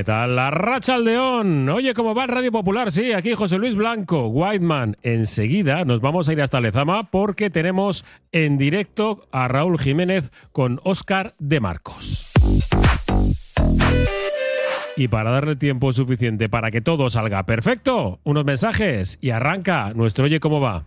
¿qué tal? La Racha Aldeón. Oye, ¿cómo va Radio Popular? Sí, aquí José Luis Blanco, Whiteman. Enseguida nos vamos a ir hasta Lezama porque tenemos en directo a Raúl Jiménez con Óscar de Marcos. Y para darle tiempo suficiente para que todo salga perfecto, unos mensajes y arranca nuestro Oye, ¿cómo va?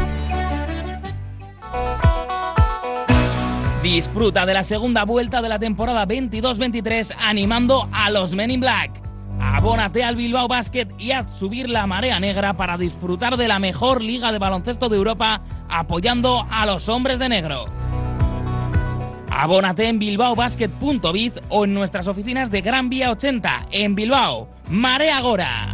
Disfruta de la segunda vuelta de la temporada 22-23 animando a los Men in Black. Abónate al Bilbao Basket y haz subir la marea negra para disfrutar de la mejor liga de baloncesto de Europa apoyando a los hombres de negro. Abónate en bilbaobasket.biz o en nuestras oficinas de Gran Vía 80 en Bilbao. Marea Gora.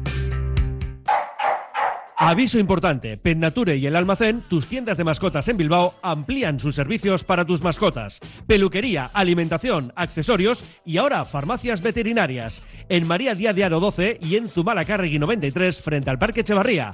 Aviso importante, Pennature y el Almacén, tus tiendas de mascotas en Bilbao, amplían sus servicios para tus mascotas. Peluquería, alimentación, accesorios y ahora farmacias veterinarias. En María Díaz de Aro 12 y en Zumalacárregui 93 frente al Parque Echevarría.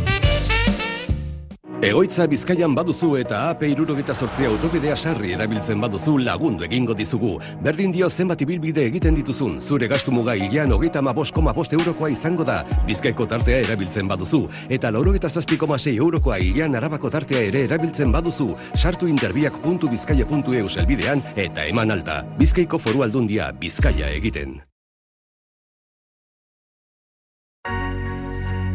Egoitza Bizkaian baduzu eta AP irurogeta sortzea autobidea sarri erabiltzen baduzu lagundu egingo dizugu. Berdin dio zenbat ibilbide egiten dituzun, zure gastu muga hilean hogeita ma bost koma bost eurokoa izango da. Bizkaiko tartea erabiltzen baduzu. Eta laurogeta zazpi koma sei eurokoa hilean arabako tartea ere erabiltzen baduzu. Sartu interbiak.bizkaia.eu selbidean eta eman alta. Bizkaiko foru aldundia Bizkaia egiten.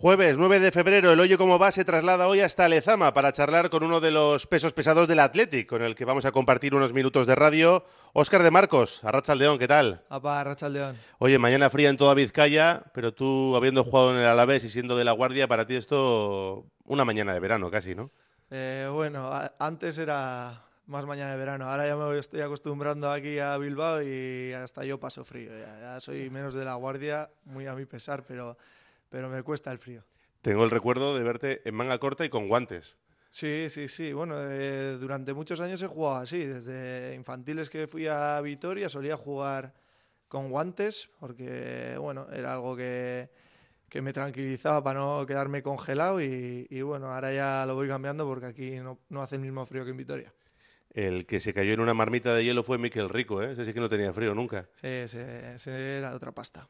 Jueves 9 de febrero, el Hoyo Como Va se traslada hoy hasta Lezama para charlar con uno de los pesos pesados del Athletic, con el que vamos a compartir unos minutos de radio. Óscar de Marcos, Arrachaldeón, ¿qué tal? Apa, Arrachaldeón. Oye, mañana fría en toda Vizcaya, pero tú habiendo jugado en el Alavés y siendo de la Guardia, para ti esto una mañana de verano casi, ¿no? Eh, bueno, antes era más mañana de verano, ahora ya me estoy acostumbrando aquí a Bilbao y hasta yo paso frío. Ya, ya soy menos de la Guardia, muy a mi pesar, pero, pero me cuesta el frío. Tengo el recuerdo de verte en manga corta y con guantes. Sí, sí, sí. Bueno, eh, durante muchos años he jugado así. Desde infantiles que fui a Vitoria solía jugar con guantes, porque bueno, era algo que, que me tranquilizaba para no quedarme congelado y, y, bueno, ahora ya lo voy cambiando porque aquí no, no, hace el mismo frío que en Vitoria. El que se cayó en una marmita de hielo fue Miquel Rico, ¿eh? ese sí que no tenía frío nunca. Sí, ese, ese era de otra pasta.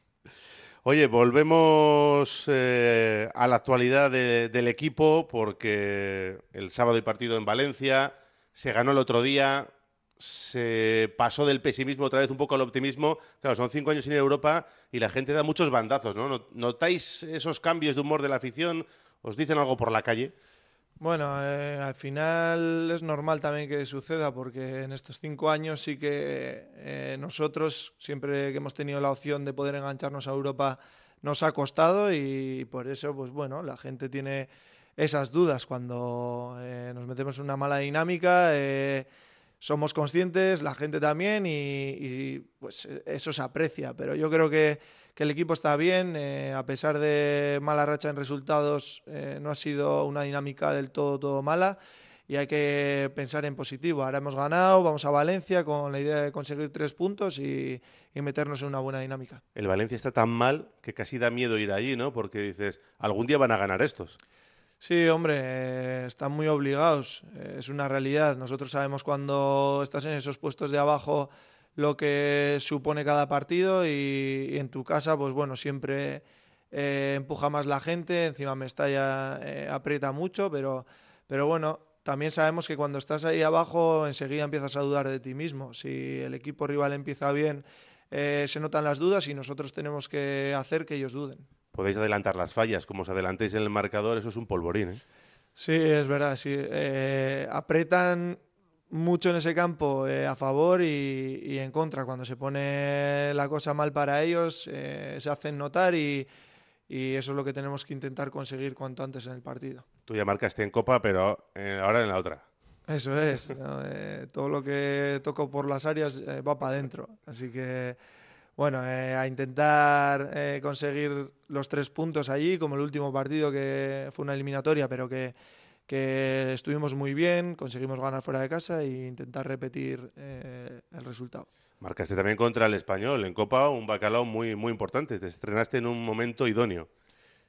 Oye, volvemos eh, a la actualidad de, del equipo porque el sábado hay partido en Valencia, se ganó el otro día, se pasó del pesimismo otra vez un poco al optimismo. Claro, son cinco años sin Europa y la gente da muchos bandazos, ¿no? ¿Notáis esos cambios de humor de la afición? ¿Os dicen algo por la calle? Bueno, eh, al final es normal también que suceda porque en estos cinco años sí que eh, nosotros, siempre que hemos tenido la opción de poder engancharnos a Europa, nos ha costado y por eso, pues bueno, la gente tiene esas dudas cuando eh, nos metemos en una mala dinámica. Somos conscientes, la gente también, y, y, pues eso se aprecia. Pero yo creo que, que el equipo está bien, eh, a pesar de mala racha en resultados, eh, no ha sido una dinámica del todo, todo mala. Y hay que pensar en positivo. Ahora hemos ganado, vamos a Valencia con la idea de conseguir tres puntos y, y meternos en una buena dinámica. El Valencia está tan mal que casi da miedo ir allí, ¿no? Porque dices, algún día van a ganar estos. Sí, hombre, eh, están muy obligados, eh, es una realidad. Nosotros sabemos cuando estás en esos puestos de abajo lo que supone cada partido y, en tu casa, pues bueno, siempre eh, empuja más la gente, encima Mestalla aprieta mucho, pero, pero bueno, también sabemos que cuando estás ahí abajo enseguida empiezas a dudar de ti mismo. Si el equipo rival empieza bien, eh, se notan las dudas y nosotros tenemos que hacer que ellos duden podéis adelantar las fallas, como os adelantéis en el marcador, eso es un polvorín. ¿eh? Sí, es verdad, sí. Eh, apretan mucho en ese campo eh, a favor y, y, en contra. Cuando se pone la cosa mal para ellos, eh, se hacen notar y, y, eso es lo que tenemos que intentar conseguir cuanto antes en el partido. Tú ya marcaste en Copa, pero ahora en la otra. Eso es. ¿no? todo lo que toco por las áreas va para adentro. Así que bueno, eh, a intentar eh, conseguir los tres puntos allí, como el último partido que fue una eliminatoria, pero que, que estuvimos muy bien, conseguimos ganar fuera de casa e intentar repetir eh, el resultado. Marcaste también contra el español en Copa, un bacalao muy, muy importante. Te estrenaste en un momento idóneo.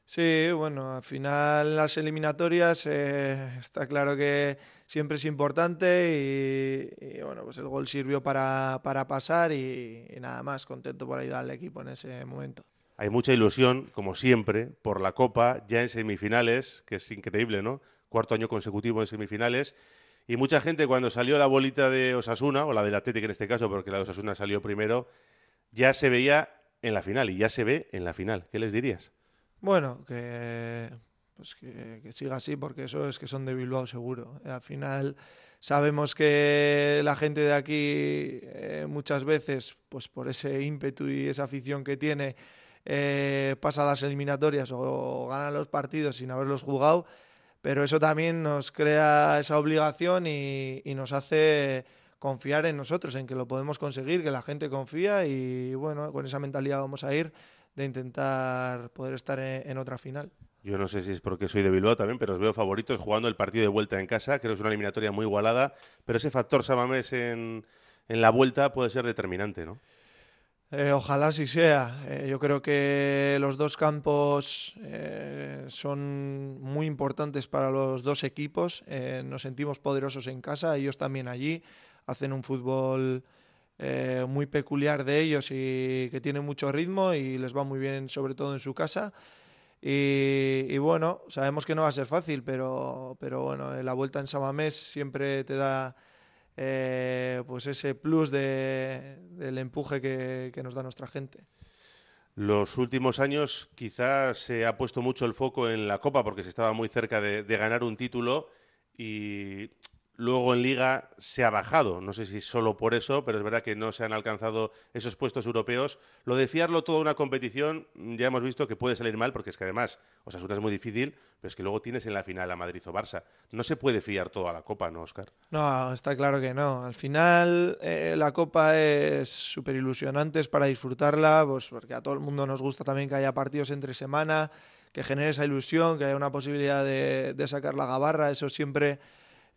Sí, bueno, al final las eliminatorias eh, está claro que siempre es importante y, bueno, pues el gol sirvió para, para pasar y, y, nada más, contento por ayudar al equipo en ese momento. Hay mucha ilusión, como siempre, por la Copa, ya en semifinales, que es increíble, ¿no? Cuarto año consecutivo en semifinales. Y mucha gente cuando salió la bolita de Osasuna, o la del Atlético en este caso, porque la de Osasuna salió primero, ya se veía en la final y ya se ve en la final. ¿Qué les dirías? Bueno, que, pues que, que, siga así, porque eso es que son de Bilbao seguro. Al final sabemos que la gente de aquí eh, muchas veces, pues por ese ímpetu y esa afición que tiene, eh, pasa las eliminatorias o gana los partidos sin haberlos jugado, pero eso también nos crea esa obligación y, y nos hace confiar en nosotros, en que lo podemos conseguir, que la gente confía y bueno, con esa mentalidad vamos a ir de intentar poder estar en, en, otra final. Yo no sé si es porque soy de Bilbao también, pero os veo favoritos jugando el partido de vuelta en casa. Creo que es una eliminatoria muy igualada, pero ese factor Samamés en, en la vuelta puede ser determinante, ¿no? Eh, ojalá sí sea. Eh, yo creo que los dos campos eh, son muy importantes para los dos equipos. Nos sentimos poderosos en casa, ellos también allí. Hacen un fútbol eh, muy peculiar de ellos y que tiene mucho ritmo y les va muy bien, sobre todo en su casa. Y, bueno, sabemos que no va a ser fácil, pero, pero bueno, la vuelta en Samamés siempre te da eh, pues ese plus de, del empuje que, que nos da nuestra gente. Los últimos años quizás se ha puesto mucho el foco en la Copa porque se estaba muy cerca de, de ganar un título y Luego en Liga se ha bajado, no sé si solo por eso, pero es verdad que no se han alcanzado esos puestos europeos. Lo de fiarlo toda una competición, ya hemos visto que puede salir mal, porque es que además, Osasuna es muy difícil, pero es que luego tienes en la final a Madrid o Barça. No se puede fiar todo a la Copa, ¿no, Oscar? No, está claro que no. Al final, eh, la Copa es súper ilusionante, es para disfrutarla, pues porque a todo el mundo nos gusta también que haya partidos entre semana, que genere esa ilusión, que haya una posibilidad de, de sacar la gabarra, eso siempre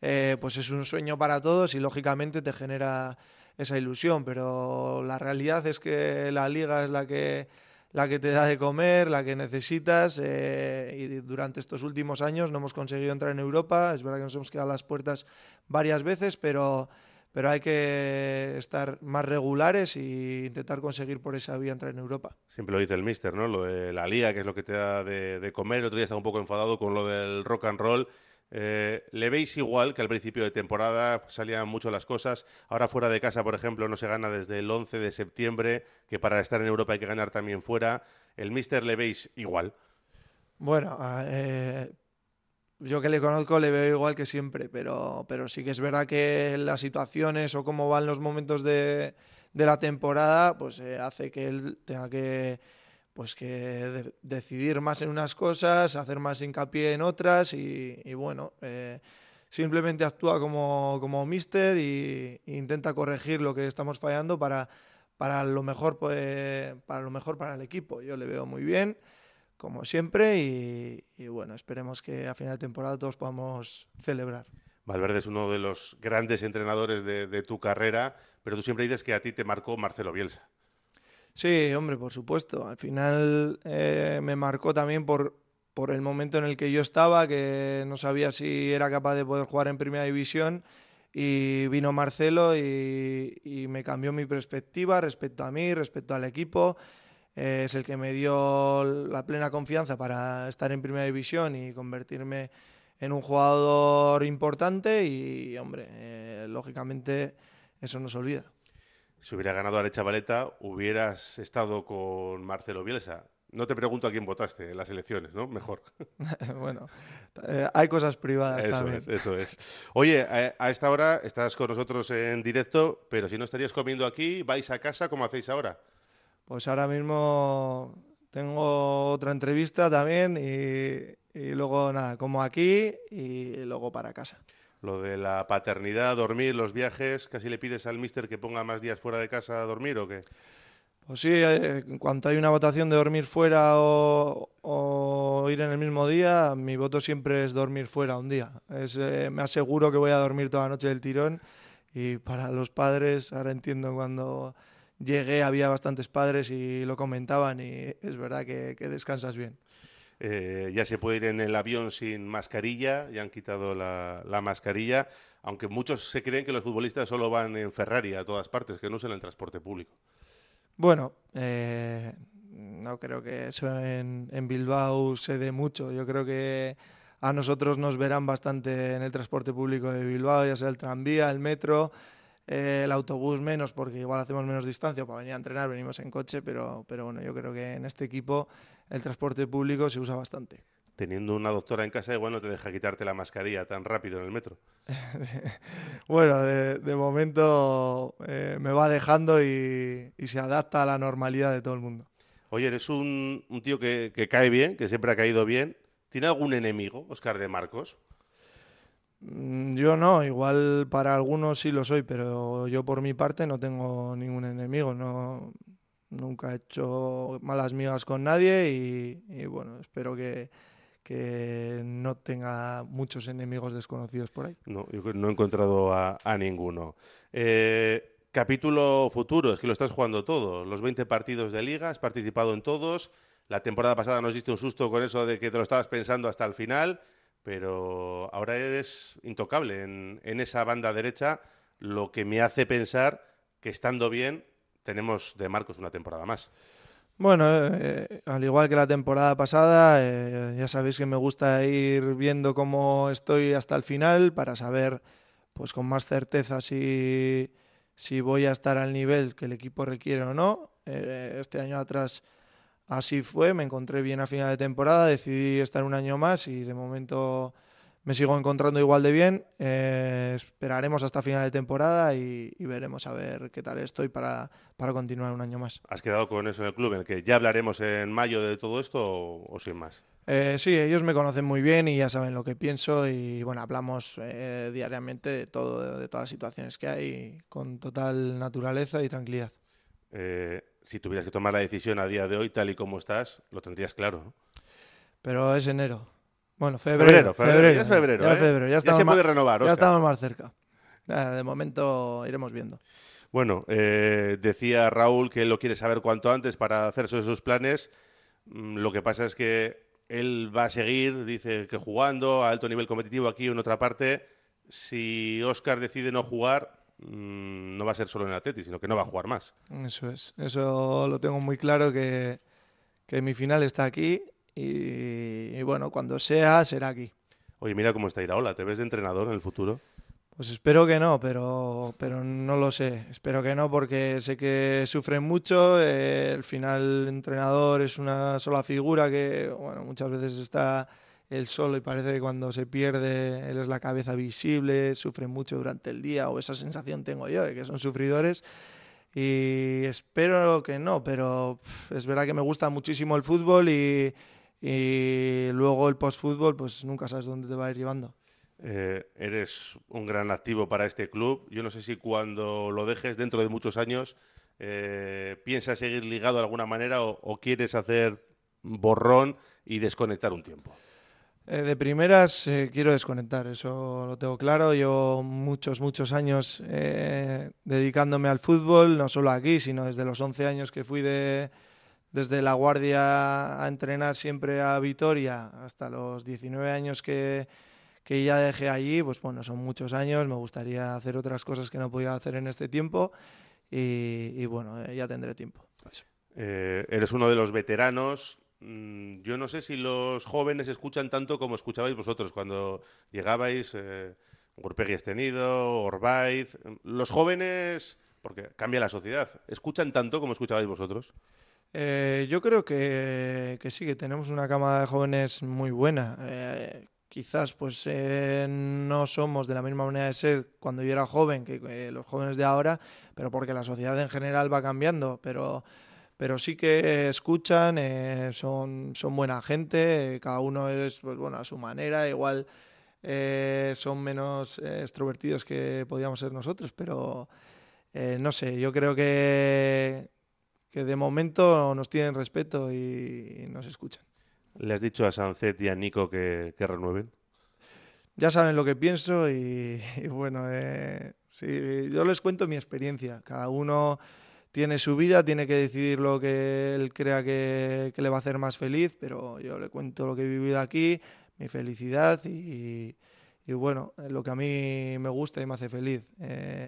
eh, pues es un sueño para todos y lógicamente te genera esa ilusión, pero la realidad es que la liga es la que la que te da de comer, la que necesitas. Eh, y durante estos últimos años no hemos conseguido entrar en Europa. Es verdad que nos hemos quedado a las puertas varias veces, pero, pero hay que estar más regulares e intentar conseguir por esa vía entrar en Europa. Siempre lo dice el mister, ¿no? Lo de la liga, que es lo que te da de, comer. El otro día estaba un poco enfadado con lo del rock and roll. Eh, ¿Le veis igual que al principio de temporada salían mucho las cosas? Ahora fuera de casa, por ejemplo, no se gana desde el 11 de septiembre, que para estar en Europa hay que ganar también fuera. ¿El Mister le veis igual? Bueno, eh, yo que le conozco le veo igual que siempre, pero, pero sí que es verdad que las situaciones o cómo van los momentos de, la temporada, pues eh, hace que él tenga que pues que decidir más en unas cosas, hacer más hincapié en otras y, bueno, eh, simplemente actúa como, como mister e intenta corregir lo que estamos fallando para, para, lo mejor, pues, para lo mejor para el equipo. Yo le veo muy bien, como siempre, y, bueno, esperemos que a final de temporada todos podamos celebrar. Valverde es uno de los grandes entrenadores de, de tu carrera, pero tú siempre dices que a ti te marcó Marcelo Bielsa. Sí, hombre, por supuesto. Al final eh, me marcó también por, por el momento en el que yo estaba, que no sabía si era capaz de poder jugar en primera división. Y vino Marcelo y, me cambió mi perspectiva respecto a mí, respecto al equipo. Eh, es el que me dio la plena confianza para estar en primera división y convertirme en un jugador importante. Y, hombre, eh, lógicamente eso no se olvida si hubiera ganado Arecha Valeta, hubieras estado con Marcelo Bielsa. No te pregunto a quién votaste en las elecciones, ¿no? Mejor. bueno, eh, hay cosas privadas eso también. Es, eso es. Oye, a, esta hora estás con nosotros en directo, pero si no estarías comiendo aquí, vais a casa, ¿cómo hacéis ahora? Pues ahora mismo tengo otra entrevista también y, y luego nada, como aquí y luego para casa. Lo de la paternidad, dormir, los viajes, ¿casi le pides al mister que ponga más días fuera de casa a dormir o qué? Pues sí, eh, en cuanto hay una votación de dormir fuera o, ir en el mismo día, mi voto siempre es dormir fuera un día. Eh, me aseguro que voy a dormir toda la noche del tirón y para los padres, ahora entiendo cuando llegué había bastantes padres y lo comentaban y es verdad que descansas bien. Eh, ya se puede ir en el avión sin mascarilla, ya han quitado la, mascarilla, aunque muchos se creen que los futbolistas solo van en Ferrari a todas partes, que no usan el transporte público. Bueno, eh, no creo que eso en, Bilbao se dé mucho. Yo creo que a nosotros nos verán bastante en el transporte público de Bilbao, ya sea el tranvía, el metro, eh, el autobús menos, porque igual hacemos menos distancia para venir a entrenar, venimos en coche, pero, pero bueno, yo creo que en este equipo el transporte público se usa bastante. Teniendo una doctora en casa, igual no te deja quitarte la mascarilla tan rápido en el metro. bueno, de, momento eh, me va dejando y, se adapta a la normalidad de todo el mundo. Oye, eres un, tío que, cae bien, que siempre ha caído bien. ¿Tiene algún enemigo, Oscar de Marcos? Mm, yo no, igual para algunos sí lo soy, pero yo por mi parte no tengo ningún enemigo. No, nunca he hecho malas migas con nadie y, bueno, espero que, que, no tenga muchos enemigos desconocidos por ahí. No, yo no he encontrado a, ninguno. Eh, capítulo futuro, es que lo estás jugando todo. Los 20 partidos de liga, has participado en todos. La temporada pasada nos diste un susto con eso de que te lo estabas pensando hasta el final, pero ahora eres intocable en, en esa banda derecha, lo que me hace pensar que estando bien tenemos de Marcos una temporada más. Bueno, eh, al igual que la temporada pasada, eh, ya sabéis que me gusta ir viendo cómo estoy hasta el final para saber pues con más certeza si, si voy a estar al nivel que el equipo requiere o no. Eh, este año atrás así fue, me encontré bien a final de temporada, decidí estar un año más y de momento me sigo encontrando igual de bien. Eh, esperaremos hasta final de temporada y, veremos a ver qué tal estoy para, para, continuar un año más. ¿Has quedado con eso en el club, en el que ya hablaremos en mayo de todo esto o, sin más? Eh, sí, ellos me conocen muy bien y ya saben lo que pienso y bueno, hablamos eh, diariamente de todo, de todas las situaciones que hay con total naturaleza y tranquilidad. si tuvieras que tomar la decisión a día de hoy, tal y como estás, lo tendrías claro, ¿no? Pero es enero. Bueno, febrero. Febrero, ya es febrero. Ya, ¿eh? ya, se puede renovar. Ya estamos más cerca. de momento iremos viendo. Bueno, eh, decía Raúl que él lo quiere saber cuanto antes para hacerse sus planes. Mm, lo que pasa es que él va a seguir, dice que jugando a alto nivel competitivo aquí en otra parte. Si Oscar decide no jugar, mm, no va a ser solo en Atleti, sino que no va a jugar más. Eso es, eso lo tengo muy claro que, que mi final está aquí y, y bueno, cuando sea, será aquí. Oye, mira cómo está Iraola. ¿Te ves de entrenador en el futuro? Pues espero que no, pero, pero no lo sé. Espero que no porque sé que sufren mucho. Eh, al final el entrenador es una sola figura que bueno, muchas veces está él solo y parece que cuando se pierde él es la cabeza visible, sufren mucho durante el día o esa sensación tengo yo de que son sufridores. Y espero que no, pero es verdad que me gusta muchísimo el fútbol y, y luego el post-fútbol pues nunca sabes dónde te va a ir llevando. Eh, eres un gran activo para este club. Yo no sé si cuando lo dejes dentro de muchos años eh, piensas seguir ligado de alguna manera o, o, quieres hacer borrón y desconectar un tiempo. Eh, de primeras quiero desconectar, eso lo tengo claro. Yo muchos, muchos años dedicándome al fútbol, no solo aquí, sino desde los 11 años que fui de, desde La Guardia a entrenar siempre a Vitoria hasta los 19 años que, que ya dejé allí, pues bueno, son muchos años, me gustaría hacer otras cosas que no podía hacer en este tiempo y, y bueno, eh, ya tendré tiempo. Eh, eres uno de los veteranos. Mm, Yo no sé si los jóvenes escuchan tanto como escuchabais vosotros cuando llegabais, eh, Gurpegui Estenido, Orbaiz. Los jóvenes, porque cambia la sociedad, ¿escuchan tanto como escuchabais vosotros? Eh, yo creo que, que, sí, que tenemos una cámara de jóvenes muy buena. Eh, quizás pues eh, no somos de la misma manera de ser cuando yo era joven que, que, los jóvenes de ahora, pero porque la sociedad en general va cambiando, pero, pero sí que escuchan, eh, son, son buena gente, eh, cada uno es pues, bueno, a su manera, igual eh, son menos extrovertidos que podíamos ser nosotros, pero no sé, yo creo que, que de momento nos tienen respeto y, nos escuchan. ¿Le has dicho a Sancet y a Nico que, que renueven? Ya saben lo que pienso y, y bueno, eh, sí, yo les cuento mi experiencia. Cada uno tiene su vida, tiene que decidir lo que él crea que, que le va a hacer más feliz, pero yo le cuento lo que he vivido aquí, mi felicidad y, y bueno, lo que a mí me gusta y me hace feliz. Eh,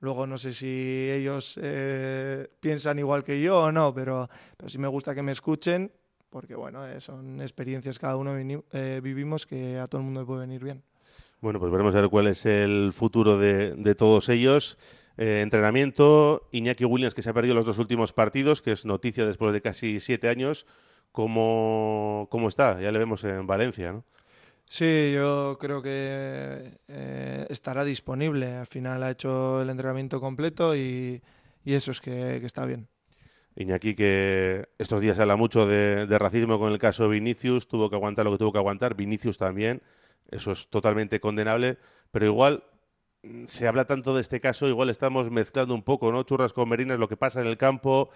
Luego no sé si ellos eh, piensan igual que yo o no, pero, pero sí me gusta que me escuchen porque bueno, eh, son experiencias cada uno eh, vivimos que a todo el mundo le puede venir bien. Bueno, pues veremos a ver cuál es el futuro de, todos ellos. Eh, entrenamiento, Iñaki Williams que se ha perdido los dos últimos partidos, que es noticia después de casi siete años. ¿Cómo, cómo está? Ya le vemos en Valencia, ¿no? Sí, yo creo que eh, estará disponible. Al final ha hecho el entrenamiento completo y, y eso es que, que está bien. Iñaki, que estos días se habla mucho de, de, racismo con el caso Vinicius, tuvo que aguantar lo que tuvo que aguantar, Vinicius también, eso es totalmente condenable, pero igual mm, se habla tanto de este caso, igual estamos mezclando un poco, ¿no? Churras con merinas, lo que pasa en el campo,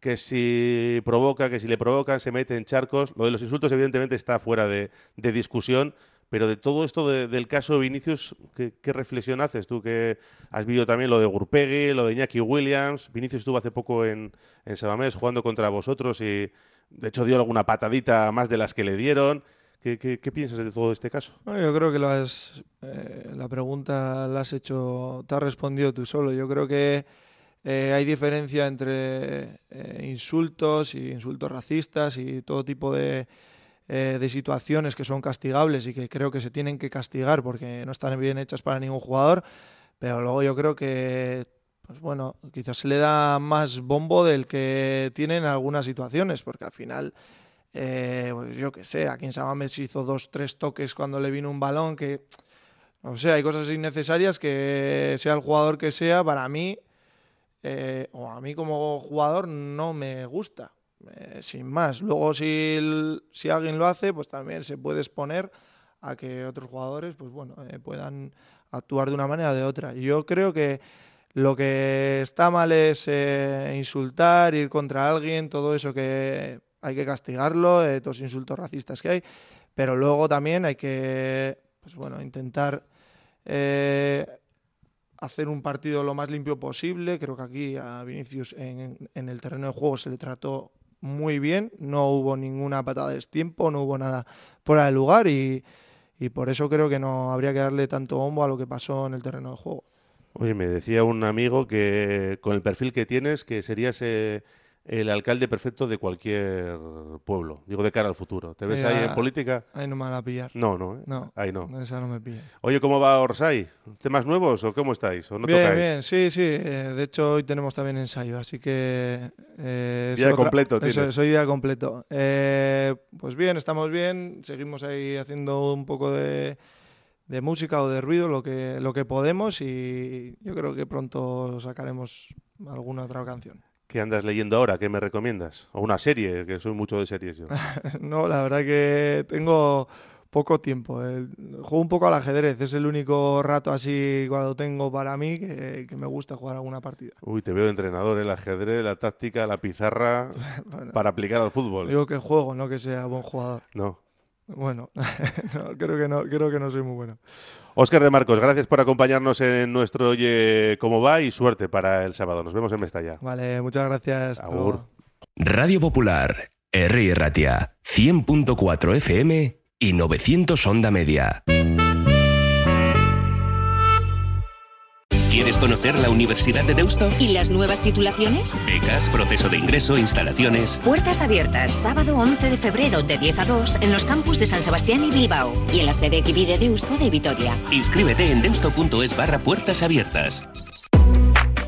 que si provoca, que si le provocan, se mete en charcos. Lo de los insultos, evidentemente, está fuera de, de discusión, pero de todo esto de, del caso Vinicius, ¿qué, ¿qué, reflexión haces tú? Que has visto también lo de Gurpegui, lo de Iñaki Williams. Vinicius estuvo hace poco en, en Sabamés jugando contra vosotros y de hecho dio alguna patadita más de las que le dieron. ¿Qué, qué, piensas de todo este caso? Yo creo que lo eh, la pregunta la has hecho, te has respondido tú solo. Yo creo que eh, hay diferencia entre eh, insultos y insultos racistas y todo tipo de eh, de situaciones que son castigables y que creo que se tienen que castigar porque no están bien hechas para ningún jugador, pero luego yo creo que, pues bueno, quizás se le da más bombo del que tienen algunas situaciones, porque al final, pues yo qué sé, aquí en Samames hizo dos, tres toques cuando le vino un balón que, no sé, hay cosas innecesarias que sea el jugador que sea, para mí, eh, o a mí como jugador no me gusta eh, sin más. Luego, si, si alguien lo hace, pues también se puede exponer a que otros jugadores pues bueno, eh, puedan actuar de una manera o de otra. Yo creo que lo que está mal es insultar, ir contra alguien, todo eso que hay que castigarlo, todos los insultos racistas que hay, pero luego también hay que pues bueno, intentar hacer un partido lo más limpio posible. Creo que aquí a Vinicius en, el terreno de juego se le trató muy bien, no hubo ninguna patada de tiempo, no hubo nada fuera de lugar y, y por eso creo que no habría que darle tanto bombo a lo que pasó en el terreno de juego. Oye, me decía un amigo que con el perfil que tienes, que serías eh, el alcalde perfecto de cualquier pueblo. Digo, de cara al futuro. ¿Te ves ahí en política? Ahí no me van a pillar. No, no, ¿eh? No. Ahí no. Esa no me pilla. Oye, ¿cómo va Orsay? ¿Temas nuevos o cómo estáis? ¿O no bien, tocáis? bien, sí, sí. Eh, de hecho, hoy tenemos también ensayo, así que... Eh, Día completo Eso, tienes. soy día completo. Eh, pues bien, estamos bien. Seguimos ahí haciendo un poco de, de música o de ruido, lo que, lo que podemos y yo creo que pronto sacaremos alguna otra canción. ¿Qué andas leyendo ahora? ¿Qué me recomiendas? O una serie, que soy mucho de series yo. no, la verdad que tengo poco tiempo. El- juego un poco al ajedrez, es el único rato así cuando tengo para mí que, que me gusta jugar alguna partida. Uy, te veo de entrenador, el ajedrez, la táctica, la pizarra, para aplicar al fútbol. Digo que juego, no que sea buen jugador. No. Bueno, no, creo que no, creo que no soy muy bueno. Óscar de Marcos, gracias por acompañarnos en nuestro Oye Cómo Va y suerte para el sábado. Nos vemos en Mestalla. Vale, muchas gracias. Agur. Radio Popular, R. Ratia, 100.4 FM y 900 Onda Media. ¿Quieres conocer la Universidad de Deusto? ¿Y las nuevas titulaciones? Becas, proceso de ingreso, instalaciones. Puertas abiertas, sábado 11 de febrero de 10 a 2 en los campus de San Sebastián y Bilbao y en la sede Equibi de Deusto de Vitoria. Inscríbete en deusto.es barra puertas abiertas.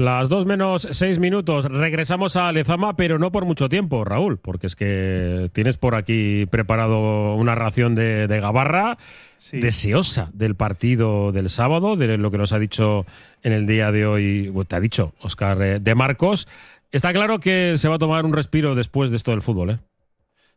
Las dos menos seis minutos. Regresamos a Lezama, pero no por mucho tiempo, Raúl, porque es que tienes por aquí preparado una ración de, de gabarra deseosa del partido del sábado, de lo que nos ha dicho en el día de hoy, te ha dicho Oscar eh, de Marcos. Está claro que se va a tomar un respiro después de esto del fútbol, ¿eh?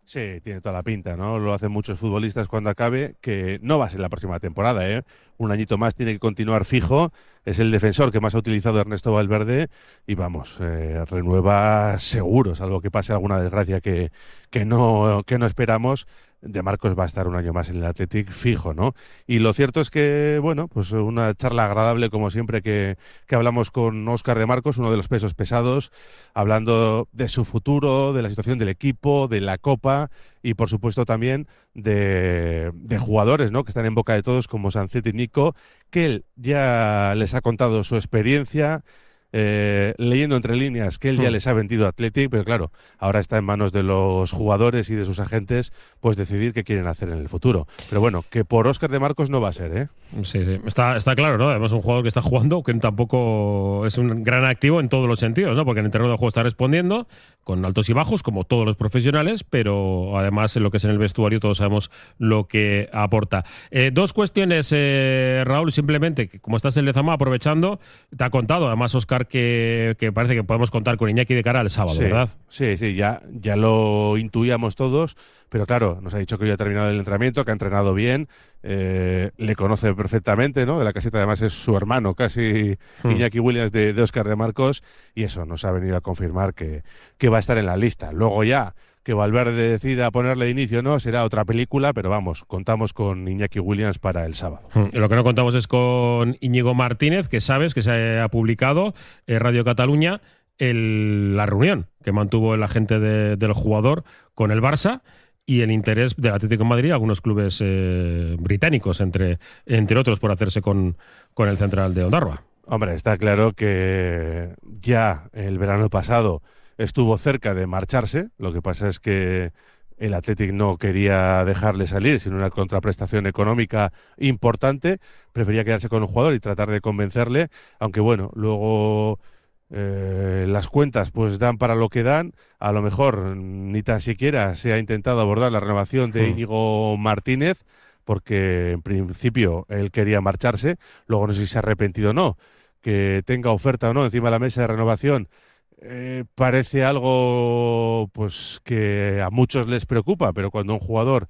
Sí, tiene toda la pinta, ¿no? Lo hacen muchos futbolistas cuando acabe, que no va a ser la próxima temporada, ¿eh? Un añito más tiene que continuar fijo. Es el defensor que más ha utilizado Ernesto Valverde y vamos, eh, renueva seguro, salvo que pase alguna desgracia que, que, no, que no esperamos. De Marcos va a estar un año más en el Athletic fijo, ¿no? Y lo cierto es que, bueno, pues una charla agradable como siempre que, que hablamos con Óscar de Marcos, uno de los pesos pesados, hablando de su futuro, de la situación del equipo, de la Copa y por supuesto también de, de jugadores, ¿no? Que están en boca de todos como Sancet y Nico, que él ya les ha contado su experiencia, eh, leyendo entre líneas que él ya Hmm. les ha vendido a Athletic, pero claro, ahora está en manos de los jugadores y de sus agentes, pues decidir qué quieren hacer en el futuro. Pero bueno, que por Óscar de Marcos no va a ser, ¿eh? Sí, sí. Está, está claro, ¿no? Además, un jugador que está jugando, que tampoco es un gran activo en todos los sentidos, ¿no? Porque en el terreno de juego está respondiendo con altos y bajos, como todos los profesionales, pero además en lo que es en el vestuario todos sabemos lo que aporta. Eh, dos cuestiones, eh, Raúl, simplemente, como estás en Lezama aprovechando, te ha contado, además, Oscar, que, que parece que podemos contar con Iñaki de cara al sábado, sí, ¿verdad? Sí, sí, ya, ya lo intuíamos todos, pero claro, nos ha dicho que hoy ha terminado el entrenamiento, que ha entrenado bien, eh, le conoce perfectamente, ¿no? De la caseta además es su hermano, casi Hmm. Iñaki Williams de, de Oscar de Marcos, y eso nos ha venido a confirmar que, que va a estar en la lista. Luego ya, que Valverde decida ponerle de inicio no, será otra película, pero vamos, contamos con Iñaki Williams para el sábado. Mm, Lo que no contamos es con Íñigo Martínez, que sabes que se ha publicado en Radio Cataluña el- la reunión que mantuvo el agente de- del jugador con el Barça y el interés del Atlético de Madrid, algunos clubes eh, británicos, entre, entre otros, por hacerse con, con el central de Ondarroa. Hombre, está claro que ya el verano pasado estuvo cerca de marcharse. Lo que pasa es que el Athletic no quería dejarle salir sin una contraprestación económica importante. Prefería quedarse con el jugador y tratar de convencerle. Aunque bueno, luego eh, las cuentas pues dan para lo que dan. A lo mejor ni tan siquiera se ha intentado abordar la renovación de Hmm. Íñigo Martínez porque en principio él quería marcharse. Luego no sé si se ha arrepentido o no. Que tenga oferta o no encima de la mesa de renovación eh, parece algo pues que a muchos les preocupa, pero cuando un jugador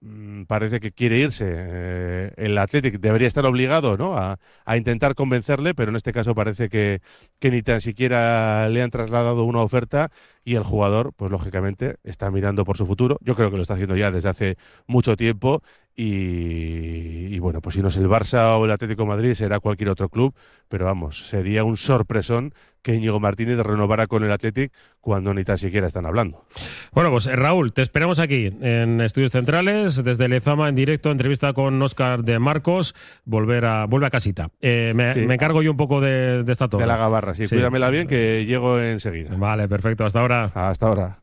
mm, parece que quiere irse, eh, el Athletic debería estar obligado ¿no? a, a intentar convencerle, pero en este caso parece que, que ni tan siquiera le han trasladado una oferta y el jugador, pues lógicamente, está mirando por su futuro. Yo creo que lo está haciendo ya desde hace mucho tiempo y, y bueno, pues si no es el Barça o el Atlético de Madrid, será cualquier otro club, pero vamos, sería un sorpresón que Íñigo Martínez renovara con el Athletic cuando ni tan siquiera están hablando. Bueno, pues eh, Raúl, te esperamos aquí en Estudios Centrales, desde Lezama en directo, entrevista con Óscar de Marcos, volver a, vuelve a casita. Eh, me, Sí. me encargo yo un poco de, de esta torre. De la gabarra, sí, cuídamela bien que llego enseguida. Vale, perfecto, hasta ahora. Hasta ahora.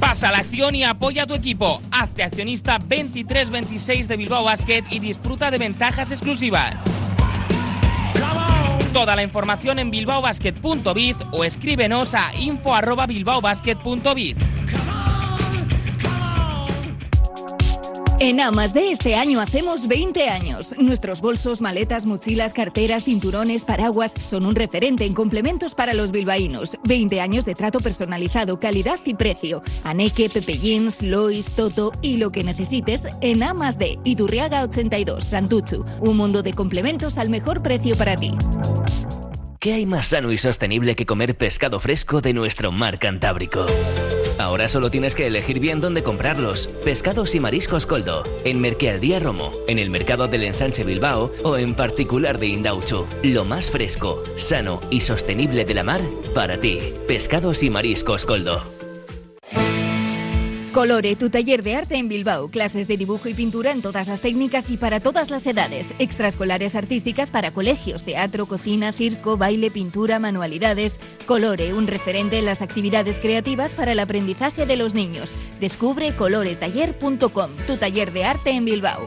Pasa a la acción y apoya a tu equipo. Hazte accionista 2326 de Bilbao Basket y disfruta de ventajas exclusivas. Toda la información en bilbaobasket.biz o escríbenos a info@bilbaobasket.biz. En Amas de este año hacemos 20 años. Nuestros bolsos, maletas, mochilas, carteras, cinturones, paraguas son un referente en complementos para los bilbaínos. 20 años de trato personalizado, calidad y precio. Aneque, Pepe Jeans, Lois, Toto y lo que necesites en Amas de Iturriaga 82, Santuchu. Un mundo de complementos al mejor precio para ti. ¿Qué hay más sano y sostenible que comer pescado fresco de nuestro mar Cantábrico? Ahora solo tienes que elegir bien dónde comprarlos. Pescados y mariscos Coldo, en Merquealdía Romo, en el mercado del Ensanche Bilbao o en particular de Indauchu. Lo más fresco, sano y sostenible de la mar para ti. Pescados y mariscos Coldo. Colore, tu taller de arte en Bilbao. Clases de dibujo y pintura en todas las técnicas y para todas las edades. Extraescolares artísticas para colegios, teatro, cocina, circo, baile, pintura, manualidades. Colore, un referente en las actividades creativas para el aprendizaje de los niños. Descubre coloretaller.com, tu taller de arte en Bilbao.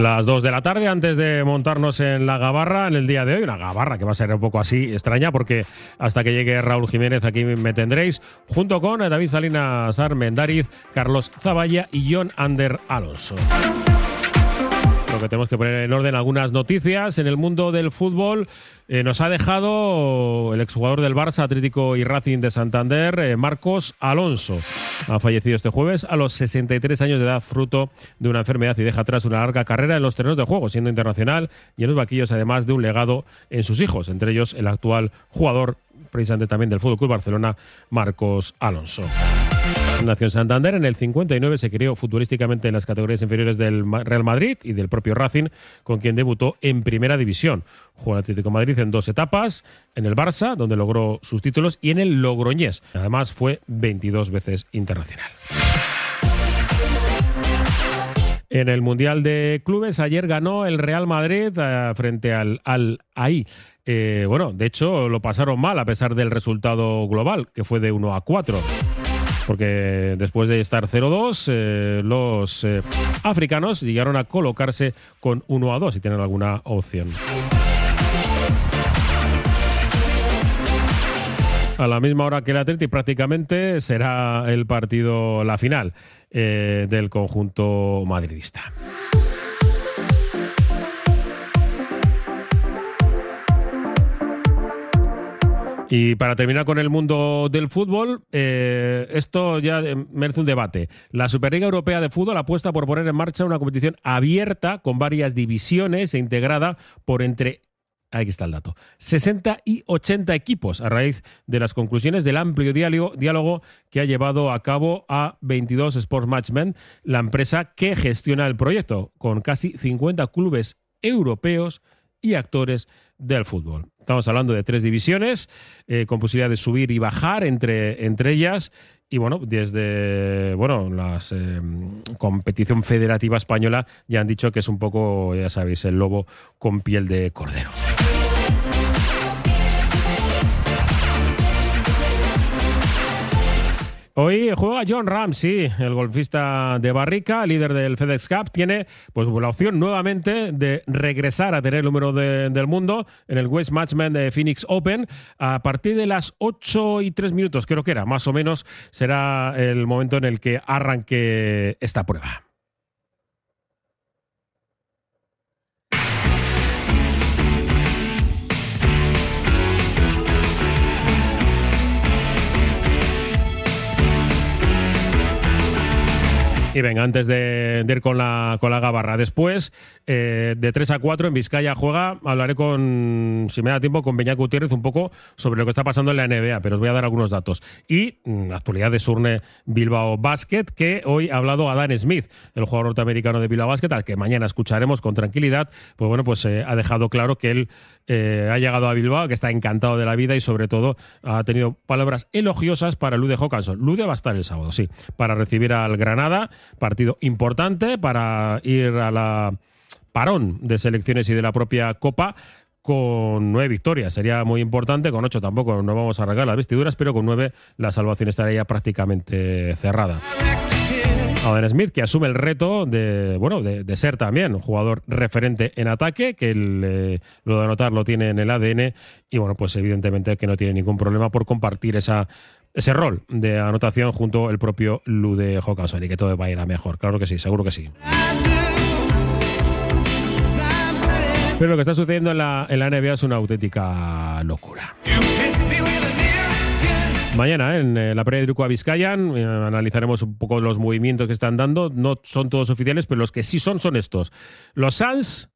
Las 2 de la tarde, antes de montarnos en la gabarra en el día de hoy, una gabarra que va a ser un poco así extraña, porque hasta que llegue Raúl Jiménez aquí me tendréis, junto con David Salinas Armendariz, Carlos Zavalla y John Ander Alonso. Lo que tenemos que poner en orden algunas noticias en el mundo del fútbol. eh, nos ha dejado el exjugador del Barça, Atlético y Racing de Santander, eh, Marcos Alonso. Ha fallecido este jueves a los 63 años de edad, fruto de una enfermedad y deja atrás una larga carrera en los terrenos de juego, siendo internacional y en los vaquillos, además de un legado en sus hijos, entre ellos el actual jugador, precisamente también del Fútbol Club Barcelona, Marcos Alonso. Nació en Santander, en el 59 se crió futbolísticamente en las categorías inferiores del Real Madrid y del propio Racing, con quien debutó en Primera División. Jugó en Atlético Madrid en dos etapas, en el Barça, donde logró sus títulos, y en el Logroñés. Además, fue 22 veces internacional. En el Mundial de Clubes, ayer ganó el Real Madrid eh, frente al Al Ahí. Eh, bueno, de hecho, lo pasaron mal a pesar del resultado global, que fue de 1 a 4 porque después de estar 0-2, eh, los eh, africanos llegaron a colocarse con 1 a 2 si tienen alguna opción. a la misma hora que el Atleti prácticamente será el partido, la final eh, del conjunto madridista. Y para terminar con el mundo del fútbol, eh, esto ya merece un debate. La Superliga Europea de Fútbol apuesta por poner en marcha una competición abierta con varias divisiones e integrada por entre Aquí está el dato. 60 y 80 equipos a raíz de las conclusiones del amplio diálogo, que ha llevado a cabo a 22 Sports Matchmen, la empresa que gestiona el proyecto, con casi 50 clubes europeos y actores del fútbol. Estamos hablando de tres divisiones, eh, con posibilidad de subir y bajar entre, entre ellas. Y bueno, desde bueno, la eh, competición federativa española ya han dicho que es un poco, ya sabéis, el lobo con piel de cordero. Hoy juega John Ramsey, el golfista de Barrica, líder del FedEx Cup. Tiene pues, la opción nuevamente de regresar a tener el número del mundo en el West Matchman de Phoenix Open. A partir de las 8 y 3 minutos, creo que era, más o menos, será el momento en el que arranque esta prueba. Venga, antes de, ir con la, con la gabarra. Después, eh, de 3 a 4 en Vizcaya juega, hablaré con, si me da tiempo, con Beñat Gutiérrez un poco sobre lo que está pasando en la NBA, pero os voy a dar algunos datos. Y mm, la actualidad de Surne Bilbao Basket, que hoy ha hablado a Dan Smith, el jugador norteamericano de Bilbao Basket, al que mañana escucharemos con tranquilidad. Pues bueno, pues eh, ha dejado claro que él eh, ha llegado a Bilbao, que está encantado de la vida y sobre todo ha tenido palabras elogiosas para Lude Hawkinson. Lude va a estar el sábado, sí, para recibir al Granada partido importante para ir a la parón de selecciones y de la propia Copa con nueve victorias. Sería muy importante, con ocho tampoco no vamos a arreglar las vestiduras, pero con nueve la salvación estaría prácticamente cerrada. Aden Smith, que asume el reto de, bueno, de, ser también un jugador referente en ataque, que lo de anotar lo tiene en el ADN y bueno, pues evidentemente que no tiene ningún problema por compartir esa ese rol de anotación junto al propio Lude Hawkinson y que todo va a ir a mejor. Claro que sí, seguro que sí. Pero lo que está sucediendo en la, en la NBA es una auténtica locura. Mañana en eh, la previa de Druco a Vizcayan eh, analizaremos un poco los movimientos que están dando. No son todos oficiales, pero los que sí son son estos. Los Suns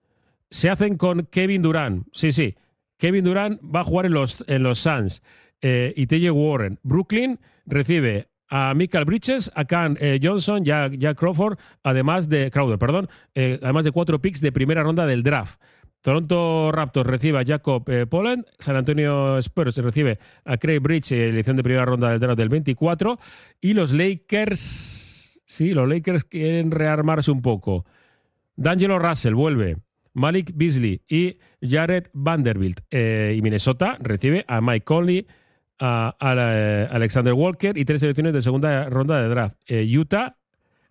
se hacen con Kevin Durant. Sí, sí. Kevin Durant va a jugar en los, en los Suns eh, y TJ Warren. Brooklyn recibe a Michael Bridges, a Can eh, Johnson, Jack, Crawford, además de Crowder, perdón, eh, además de cuatro picks de primera ronda del draft. Toronto Raptors recibe a Jacob eh, Poland, San Antonio Spurs recibe a Craig Bridge, elección de primera ronda del draft del 24, y los Lakers, sí, los Lakers quieren rearmarse un poco. D'Angelo Russell vuelve. Malik Beasley y Jared Vanderbilt. y Minnesota recibe a Mike Conley, a, eh, Alexander Walker y tres selecciones de segunda ronda de draft. Eh, Utah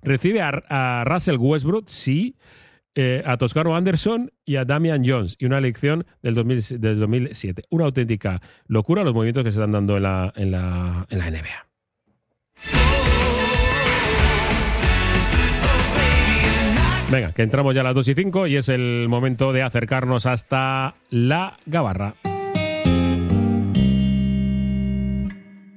recibe a, Russell Westbrook, sí, eh, a Toscano Anderson y a Damian Jones y una elección del, 2007. Una auténtica locura los movimientos que se están dando en la, en la, en la NBA. Venga, que entramos ya a las 2 y 5 y es el momento de acercarnos hasta la Gabarra.